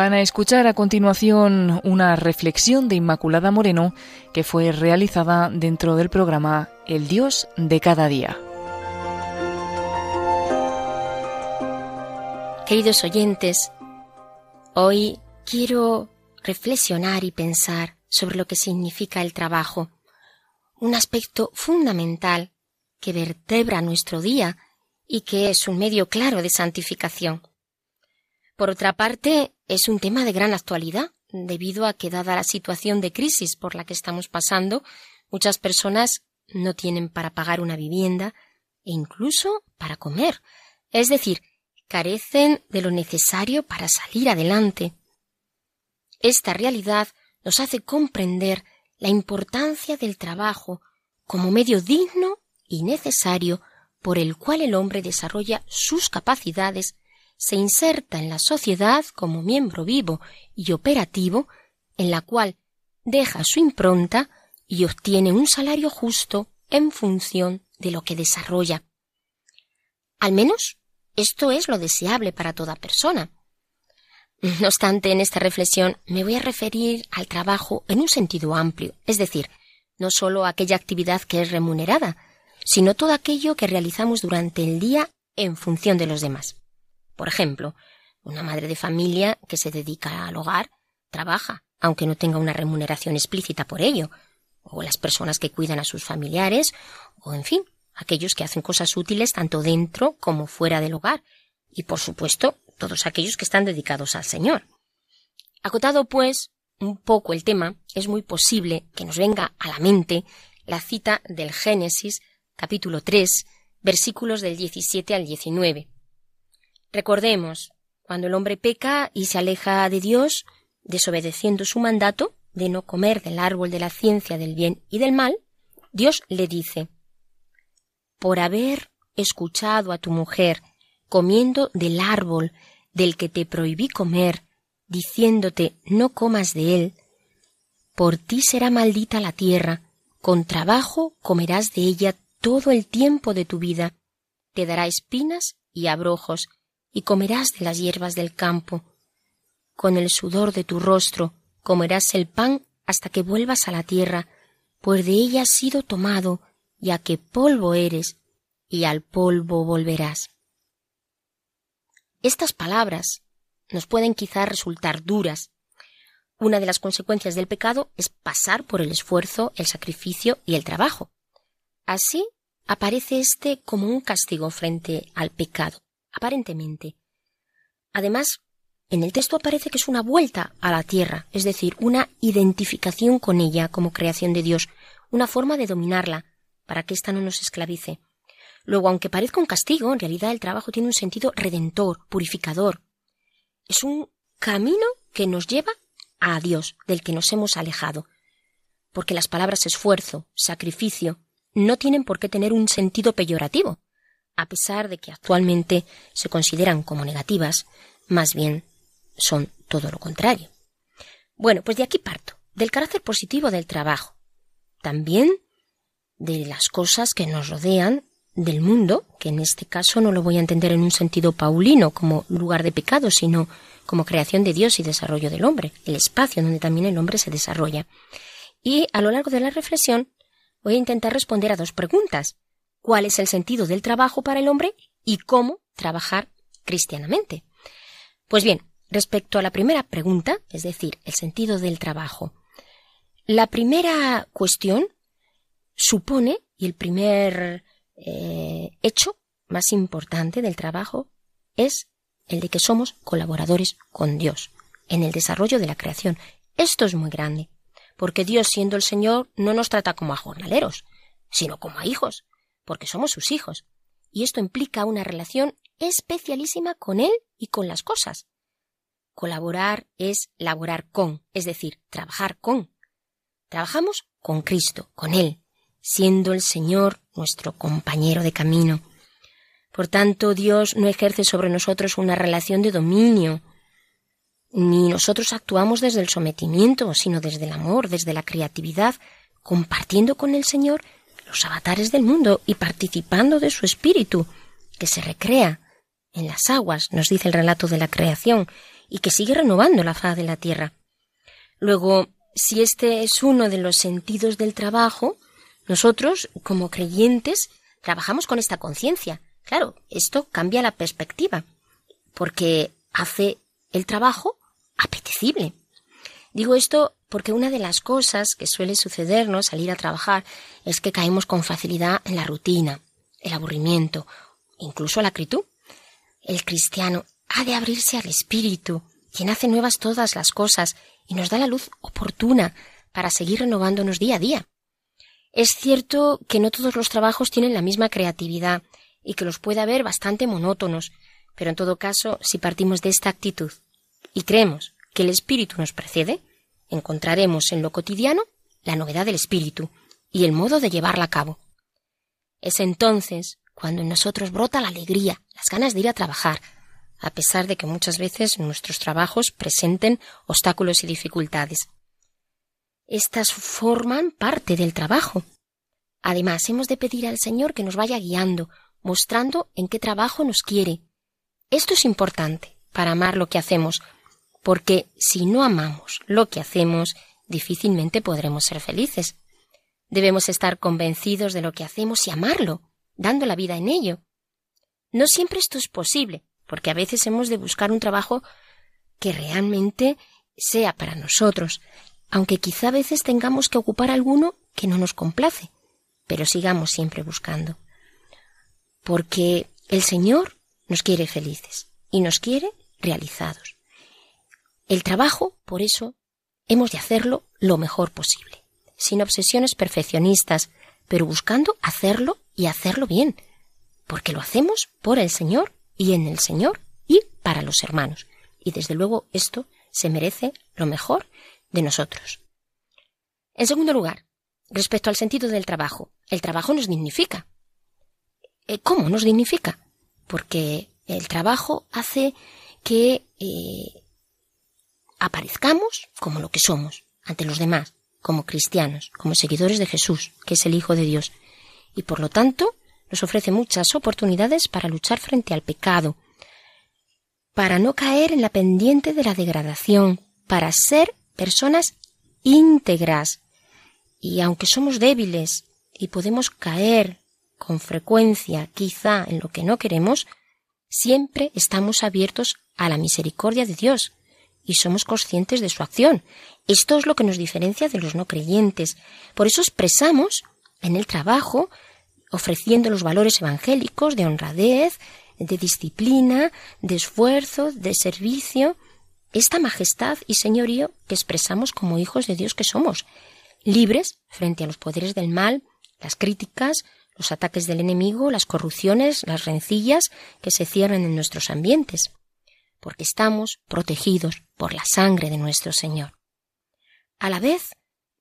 Van a escuchar a continuación una reflexión de Inmaculada Moreno que fue realizada dentro del programa El Dios de cada día. Queridos oyentes, hoy quiero reflexionar y pensar sobre lo que significa el trabajo, un aspecto fundamental que vertebra nuestro día y que es un medio claro de santificación. Por otra parte, es un tema de gran actualidad, debido a que, dada la situación de crisis por la que estamos pasando, muchas personas no tienen para pagar una vivienda e incluso para comer, es decir, carecen de lo necesario para salir adelante. Esta realidad nos hace comprender la importancia del trabajo como medio digno y necesario por el cual el hombre desarrolla sus capacidades, se inserta en la sociedad como miembro vivo y operativo, en la cual deja su impronta y obtiene un salario justo en función de lo que desarrolla. Al menos esto es lo deseable para toda persona. No obstante, en esta reflexión me voy a referir al trabajo en un sentido amplio, es decir, no sólo aquella actividad que es remunerada, sino todo aquello que realizamos durante el día en función de los demás. Por ejemplo, una madre de familia que se dedica al hogar trabaja, aunque no tenga una remuneración explícita por ello, o las personas que cuidan a sus familiares, o en fin, aquellos que hacen cosas útiles tanto dentro como fuera del hogar, y por supuesto todos aquellos que están dedicados al Señor. Acotado, pues, un poco el tema, es muy posible que nos venga a la mente la cita del Génesis capítulo 3, versículos del 17 al 19. Recordemos, cuando el hombre peca y se aleja de Dios, desobedeciendo su mandato de no comer del árbol de la ciencia del bien y del mal, Dios le dice, por haber escuchado a tu mujer comiendo del árbol del que te prohibí comer, diciéndote no comas de él, por ti será maldita la tierra, con trabajo comerás de ella todo el tiempo de tu vida. Te dará espinas y abrojos, y comerás de las hierbas del campo. Con el sudor de tu rostro comerás el pan hasta que vuelvas a la tierra, pues de ella has sido tomado, ya que polvo eres, y al polvo volverás. Estas palabras nos pueden quizá resultar duras. Una de las consecuencias del pecado es pasar por el esfuerzo, el sacrificio y el trabajo. Así aparece éste como un castigo frente al pecado, aparentemente. Además, en el texto aparece que es una vuelta a la tierra, es decir, una identificación con ella como creación de Dios, una forma de dominarla, para que ésta no nos esclavice. Luego, aunque parezca un castigo, en realidad el trabajo tiene un sentido redentor, purificador. Es un camino que nos lleva a Dios, del que nos hemos alejado. Porque las palabras esfuerzo, sacrificio, no tienen por qué tener un sentido peyorativo, a pesar de que actualmente se consideran como negativas, más bien son todo lo contrario. Bueno, pues de aquí parto, del carácter positivo del trabajo, también de las cosas que nos rodean del mundo, que en este caso no lo voy a entender en un sentido paulino como lugar de pecado, sino como creación de Dios y desarrollo del hombre, el espacio donde también el hombre se desarrolla. Y a lo largo de la reflexión voy a intentar responder a dos preguntas. ¿Cuál es el sentido del trabajo para el hombre y cómo trabajar cristianamente? Pues bien, respecto a la primera pregunta, es decir, el sentido del trabajo, la primera cuestión supone, y el primer eh, hecho más importante del trabajo es el de que somos colaboradores con Dios en el desarrollo de la creación. Esto es muy grande porque Dios, siendo el Señor, no nos trata como a jornaleros, sino como a hijos, porque somos sus hijos. Y esto implica una relación especialísima con Él y con las cosas. Colaborar es laborar con, es decir, trabajar con. Trabajamos con Cristo, con Él, siendo el Señor nuestro compañero de camino. Por tanto, Dios no ejerce sobre nosotros una relación de dominio, ni nosotros actuamos desde el sometimiento, sino desde el amor, desde la creatividad, compartiendo con el Señor los avatares del mundo y participando de su espíritu, que se recrea en las aguas, nos dice el relato de la creación, y que sigue renovando la faz de la tierra. Luego, si este es uno de los sentidos del trabajo, nosotros, como creyentes, trabajamos con esta conciencia. Claro, esto cambia la perspectiva, porque hace el trabajo apetecible. Digo esto porque una de las cosas que suele sucedernos al ir a trabajar es que caemos con facilidad en la rutina, el aburrimiento, incluso la acritud. El cristiano ha de abrirse al Espíritu, quien hace nuevas todas las cosas y nos da la luz oportuna para seguir renovándonos día a día. Es cierto que no todos los trabajos tienen la misma creatividad y que los puede haber bastante monótonos, pero en todo caso, si partimos de esta actitud y creemos que el espíritu nos precede, encontraremos en lo cotidiano la novedad del espíritu y el modo de llevarla a cabo. Es entonces cuando en nosotros brota la alegría, las ganas de ir a trabajar, a pesar de que muchas veces nuestros trabajos presenten obstáculos y dificultades. Estas forman parte del trabajo. Además, hemos de pedir al Señor que nos vaya guiando, mostrando en qué trabajo nos quiere. Esto es importante para amar lo que hacemos, porque si no amamos lo que hacemos, difícilmente podremos ser felices. Debemos estar convencidos de lo que hacemos y amarlo, dando la vida en ello. No siempre esto es posible, porque a veces hemos de buscar un trabajo que realmente sea para nosotros, aunque quizá a veces tengamos que ocupar alguno que no nos complace, pero sigamos siempre buscando. Porque el Señor nos quiere felices y nos quiere realizados. El trabajo, por eso, hemos de hacerlo lo mejor posible, sin obsesiones perfeccionistas, pero buscando hacerlo y hacerlo bien, porque lo hacemos por el Señor y en el Señor y para los hermanos. Y desde luego esto se merece lo mejor de nosotros. En segundo lugar, respecto al sentido del trabajo, el trabajo nos dignifica. Eh, ¿Cómo nos dignifica? Porque el trabajo hace que eh, aparezcamos como lo que somos ante los demás, como cristianos, como seguidores de Jesús, que es el Hijo de Dios, y por lo tanto nos ofrece muchas oportunidades para luchar frente al pecado, para no caer en la pendiente de la degradación, para ser personas íntegras. Y aunque somos débiles y podemos caer con frecuencia quizá en lo que no queremos, siempre estamos abiertos a la misericordia de Dios y somos conscientes de su acción. Esto es lo que nos diferencia de los no creyentes. Por eso expresamos en el trabajo ofreciendo los valores evangélicos de honradez, de disciplina, de esfuerzo, de servicio, esta majestad y señorío que expresamos como hijos de Dios que somos, libres frente a los poderes del mal, las críticas, los ataques del enemigo, las corrupciones, las rencillas que se cierran en nuestros ambientes, porque estamos protegidos por la sangre de nuestro Señor. A la vez,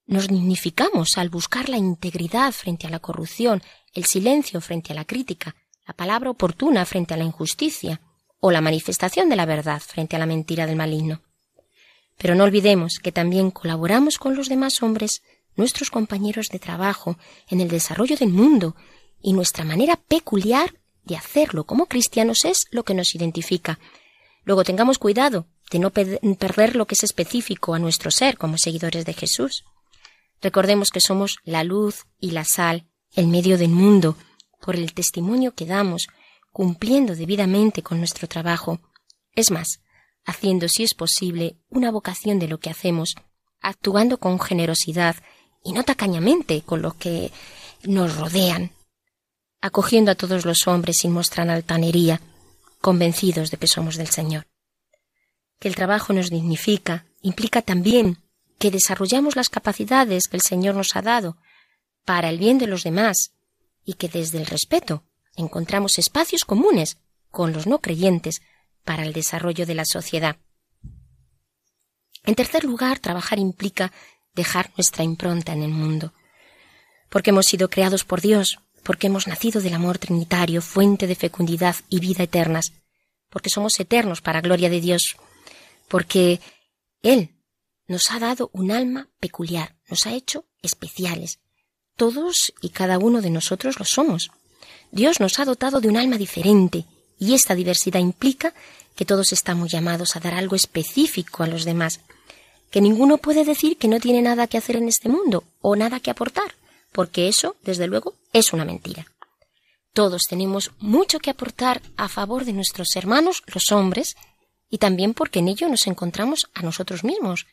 nos dignificamos al buscar la integridad frente a la corrupción, el silencio frente a la crítica, la palabra oportuna frente a la injusticia, o la manifestación de la verdad frente a la mentira del maligno. Pero no olvidemos que también colaboramos con los demás hombres, nuestros compañeros de trabajo, en el desarrollo del mundo, y nuestra manera peculiar de hacerlo como cristianos es lo que nos identifica. Luego tengamos cuidado de no perder lo que es específico a nuestro ser como seguidores de Jesús. Recordemos que somos la luz y la sal, el medio del mundo, por el testimonio que damos, cumpliendo debidamente con nuestro trabajo, es más, haciendo, si es posible, una vocación de lo que hacemos, actuando con generosidad y no tacañamente con lo que nos rodean, acogiendo a todos los hombres sin mostrar altanería, convencidos de que somos del Señor. Que el trabajo nos dignifica implica también que desarrollamos las capacidades que el Señor nos ha dado para el bien de los demás y que desde el respeto encontramos espacios comunes con los no creyentes para el desarrollo de la sociedad. En tercer lugar, trabajar implica dejar nuestra impronta en el mundo, porque hemos sido creados por Dios, porque hemos nacido del amor trinitario, fuente de fecundidad y vida eternas, porque somos eternos para gloria de Dios, porque Él nos ha dado un alma peculiar, nos ha hecho especiales. Todos y cada uno de nosotros lo somos. Dios nos ha dotado de un alma diferente Y esta diversidad implica que todos estamos llamados a dar algo específico a los demás, que ninguno puede decir que no tiene nada que hacer en este mundo o nada que aportar, porque eso, desde luego, es una mentira. Todos tenemos mucho que aportar a favor de nuestros hermanos, los hombres, y también porque en ello nos encontramos a nosotros mismos,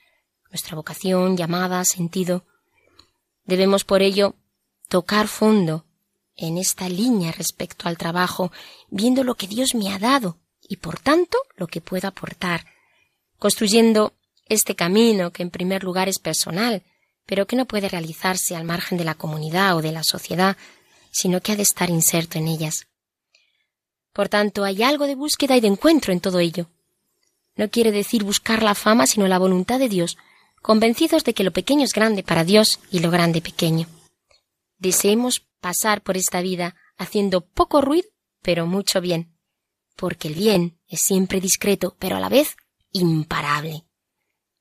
nuestra vocación, llamada, sentido. Debemos por ello tocar fondo en esta línea respecto al trabajo, viendo lo que Dios me ha dado y por tanto lo que puedo aportar, construyendo este camino que en primer lugar es personal, pero que no puede realizarse al margen de la comunidad o de la sociedad, sino que ha de estar inserto en ellas. Por tanto, hay algo de búsqueda y de encuentro en todo ello. No quiere decir buscar la fama, sino la voluntad de Dios, convencidos de que lo pequeño es grande para Dios y lo grande pequeño. Deseemos pasar por esta vida haciendo poco ruido, pero mucho bien, porque el bien es siempre discreto, pero a la vez imparable.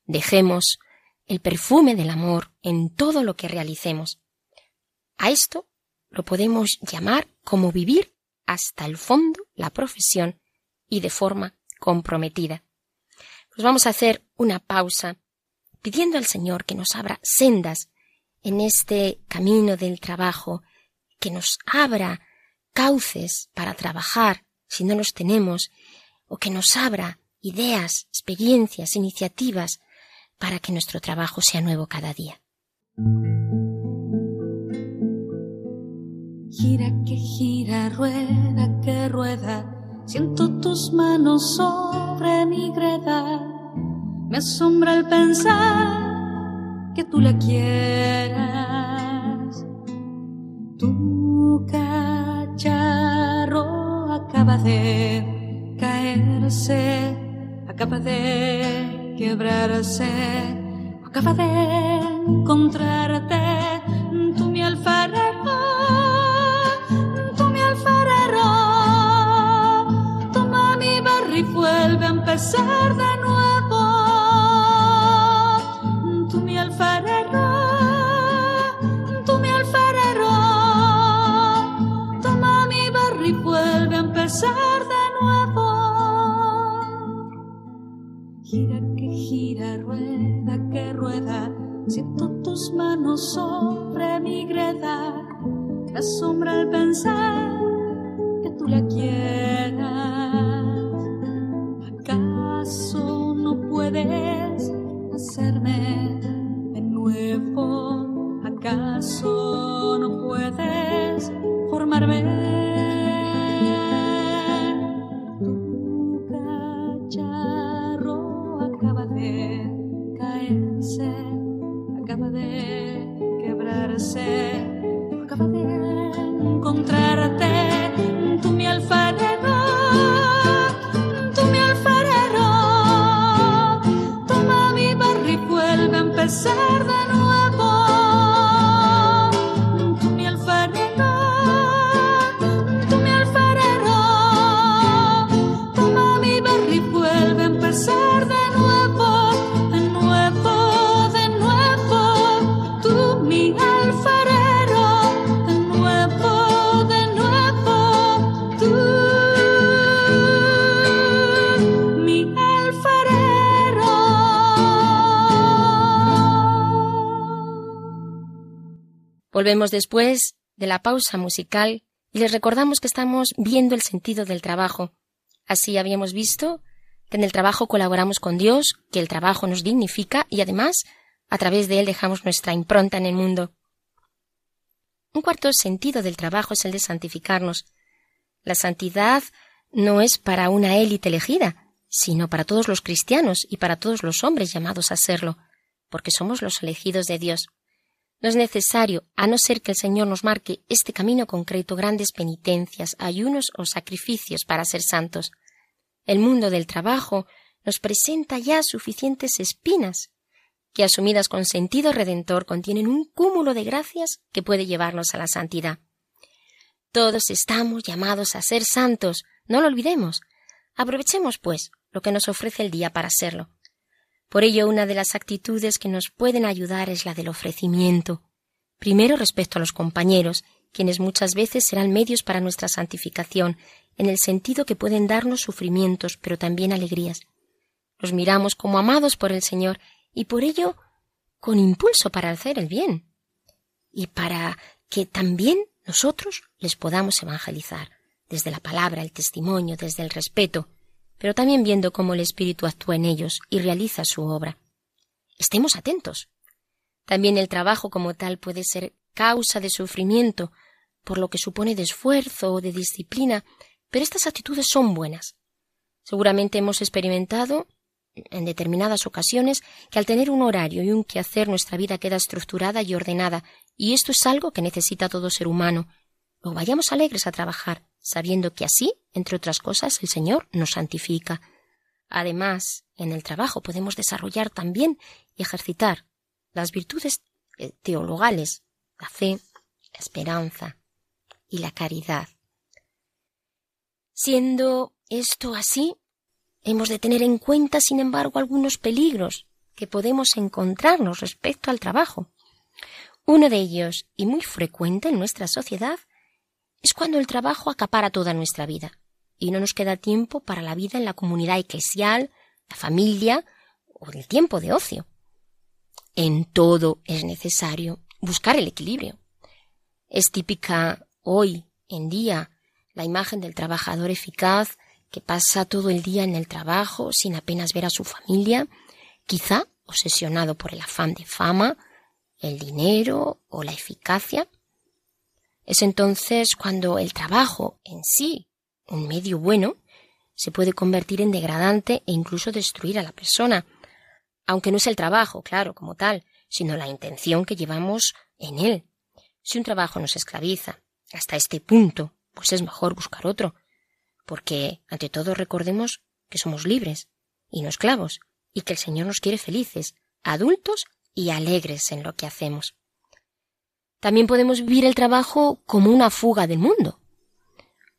Dejemos el perfume del amor en todo lo que realicemos. A esto lo podemos llamar como vivir hasta el fondo la profesión y de forma comprometida. Pues vamos a hacer una pausa pidiendo al Señor que nos abra sendas en este camino del trabajo, que nos abra cauces para trabajar si no los tenemos, o que nos abra ideas, experiencias, iniciativas para que nuestro trabajo sea nuevo cada día. Gira que gira, rueda que rueda, siento tus manos sobre mi greda. Me asombra el pensar que tú la quieras. Tu cacharro acaba de caerse, acaba de quebrarse. Acaba de encontrarte, tú mi alfarero, tú mi alfarero. Toma mi barro y vuelve a empezar de que rueda, siento tus manos sobre mi greda, me asombra el pensar que tú la quieras. ¿Acaso no puedes hacerme de nuevo? ¿Acaso no puedes formarme? Volvemos después de la pausa musical y les recordamos que estamos viendo el sentido del trabajo. Así habíamos visto que en el trabajo colaboramos con Dios, que el trabajo nos dignifica y además a través de él dejamos nuestra impronta en el mundo. Un cuarto sentido del trabajo es el de santificarnos. La santidad no es para una élite elegida, sino para todos los cristianos y para todos los hombres llamados a serlo, porque somos los elegidos de Dios. No es necesario, a no ser que el Señor nos marque este camino concreto, grandes penitencias, ayunos o sacrificios para ser santos. El mundo del trabajo nos presenta ya suficientes espinas, que asumidas con sentido redentor contienen un cúmulo de gracias que puede llevarnos a la santidad. Todos estamos llamados a ser santos, no lo olvidemos. Aprovechemos, pues, lo que nos ofrece el día para serlo. Por ello, una de las actitudes que nos pueden ayudar es la del ofrecimiento. Primero respecto a los compañeros, quienes muchas veces serán medios para nuestra santificación, en el sentido que pueden darnos sufrimientos, pero también alegrías. Los miramos como amados por el Señor y por ello con impulso para hacer el bien y para que también nosotros les podamos evangelizar desde la palabra, el testimonio, desde el respeto, pero también viendo cómo el Espíritu actúa en ellos y realiza su obra. Estemos atentos. También el trabajo como tal puede ser causa de sufrimiento, por lo que supone de esfuerzo o de disciplina, pero estas actitudes son buenas. Seguramente hemos experimentado en determinadas ocasiones que al tener un horario y un quehacer nuestra vida queda estructurada y ordenada, y esto es algo que necesita todo ser humano. O vayamos alegres a trabajar, sabiendo que así, entre otras cosas, el Señor nos santifica. Además, en el trabajo podemos desarrollar también y ejercitar las virtudes eh, teologales, la fe, la esperanza y la caridad. Siendo esto así, hemos de tener en cuenta, sin embargo, algunos peligros que podemos encontrarnos respecto al trabajo. Uno de ellos, y muy frecuente en nuestra sociedad, es cuando el trabajo acapara toda nuestra vida y no nos queda tiempo para la vida en la comunidad eclesial, la familia o el tiempo de ocio. En todo es necesario buscar el equilibrio. Es típica hoy en día la imagen del trabajador eficaz que pasa todo el día en el trabajo sin apenas ver a su familia, quizá obsesionado por el afán de fama, el dinero o la eficacia. Es entonces cuando el trabajo en sí, un medio bueno, se puede convertir en degradante e incluso destruir a la persona, aunque no es el trabajo, claro, como tal, sino la intención que llevamos en él. Si un trabajo nos esclaviza hasta este punto, pues es mejor buscar otro, porque ante todo recordemos que somos libres y no esclavos, y que el Señor nos quiere felices, adultos y alegres en lo que hacemos. También podemos vivir el trabajo como una fuga del mundo.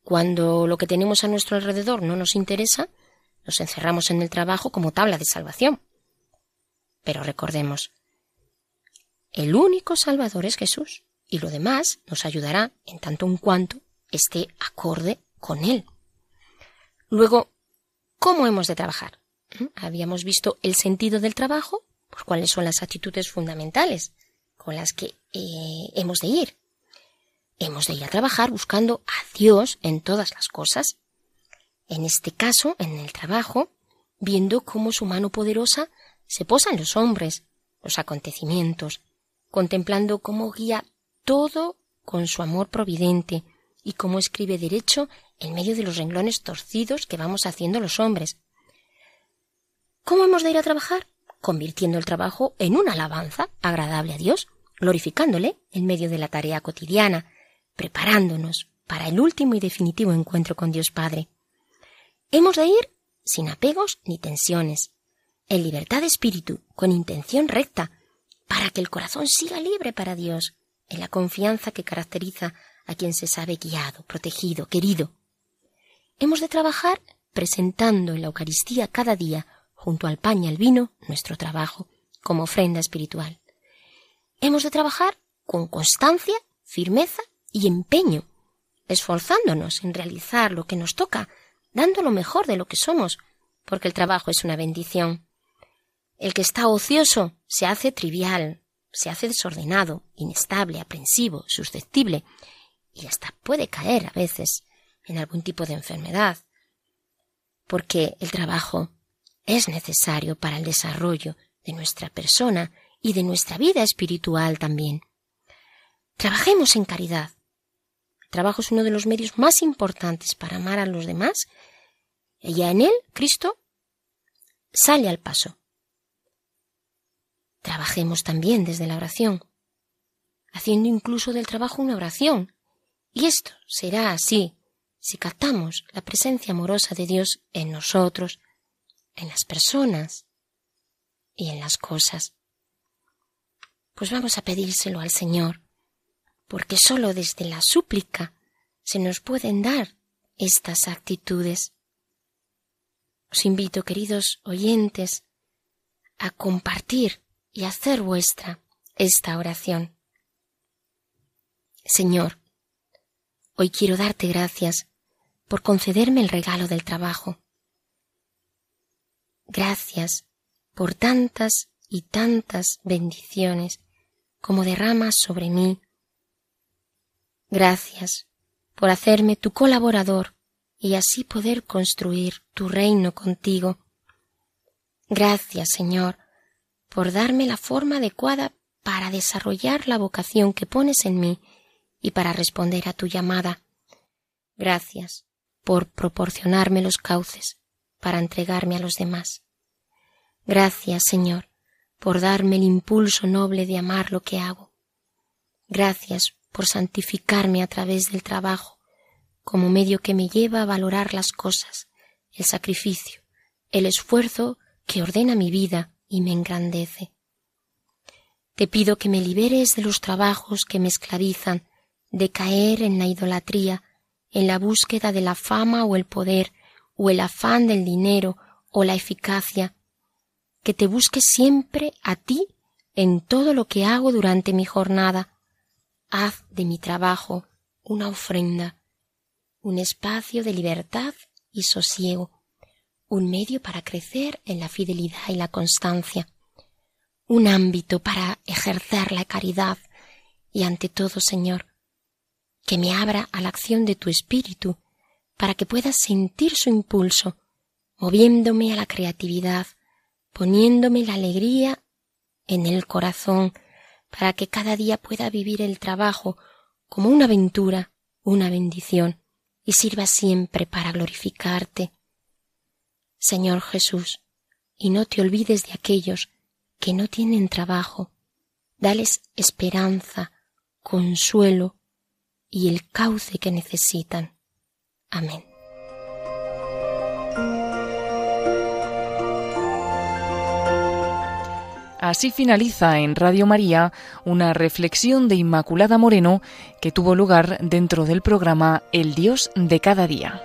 Cuando lo que tenemos a nuestro alrededor no nos interesa, nos encerramos en el trabajo como tabla de salvación. Pero recordemos, el único Salvador es Jesús, y lo demás nos ayudará en tanto en cuanto esté acorde con Él. Luego, ¿cómo hemos de trabajar? ¿Mm? Habíamos visto el sentido del trabajo, pues cuáles son las actitudes fundamentales con las que eh, hemos de ir. Hemos de ir a trabajar buscando a Dios en todas las cosas. En este caso, en el trabajo, viendo cómo su mano poderosa se posa en los hombres, los acontecimientos, contemplando cómo guía todo con su amor providente y cómo escribe derecho en medio de los renglones torcidos que vamos haciendo los hombres. ¿Cómo hemos de ir a trabajar? Convirtiendo el trabajo en una alabanza agradable a Dios, glorificándole en medio de la tarea cotidiana, preparándonos para el último y definitivo encuentro con Dios Padre. Hemos de ir sin apegos ni tensiones, en libertad de espíritu, con intención recta, para que el corazón siga libre para Dios, en la confianza que caracteriza a quien se sabe guiado, protegido, querido. Hemos de trabajar presentando en la Eucaristía cada día, junto al pan y al vino, nuestro trabajo, como ofrenda espiritual. Hemos de trabajar con constancia, firmeza y empeño, esforzándonos en realizar lo que nos toca, dando lo mejor de lo que somos, porque el trabajo es una bendición. El que está ocioso se hace trivial, se hace desordenado, inestable, aprensivo, susceptible, y hasta puede caer a veces en algún tipo de enfermedad, porque el trabajo es necesario para el desarrollo de nuestra persona y de nuestra vida espiritual también. Trabajemos en caridad. El trabajo es uno de los medios más importantes para amar a los demás y en él Cristo sale al paso. Trabajemos también desde la oración, haciendo incluso del trabajo una oración. Y esto será así si captamos la presencia amorosa de Dios en nosotros, en las personas y en las cosas. Pues vamos a pedírselo al Señor, porque sólo desde la súplica se nos pueden dar estas actitudes. Os invito, queridos oyentes, a compartir y hacer vuestra esta oración. Señor, Hoy quiero darte gracias por concederme el regalo del trabajo. Gracias por tantas y tantas bendiciones como derramas sobre mí. Gracias por hacerme tu colaborador y así poder construir tu reino contigo. Gracias, Señor, por darme la forma adecuada para desarrollar la vocación que pones en mí y para responder a tu llamada. Gracias por proporcionarme los cauces para entregarme a los demás. Gracias, Señor, por darme el impulso noble de amar lo que hago. Gracias por santificarme a través del trabajo como medio que me lleva a valorar las cosas, el sacrificio, el esfuerzo que ordena mi vida y me engrandece. Te pido que me liberes de los trabajos que me esclavizan, de caer en la idolatría, en la búsqueda de la fama o el poder, o el afán del dinero o la eficacia, que te busque siempre a ti en todo lo que hago durante mi jornada. Haz de mi trabajo una ofrenda, un espacio de libertad y sosiego, un medio para crecer en la fidelidad y la constancia, un ámbito para ejercer la caridad y ante todo, Señor, que me abra a la acción de tu espíritu para que pueda sentir su impulso, moviéndome a la creatividad, poniéndome la alegría en el corazón, para que cada día pueda vivir el trabajo como una aventura, una bendición, y sirva siempre para glorificarte. Señor Jesús, y no te olvides de aquellos que no tienen trabajo, dales esperanza, consuelo y el cauce que necesitan. Amén. Así finaliza en Radio María una reflexión de Inmaculada Moreno que tuvo lugar dentro del programa El Dios de cada día.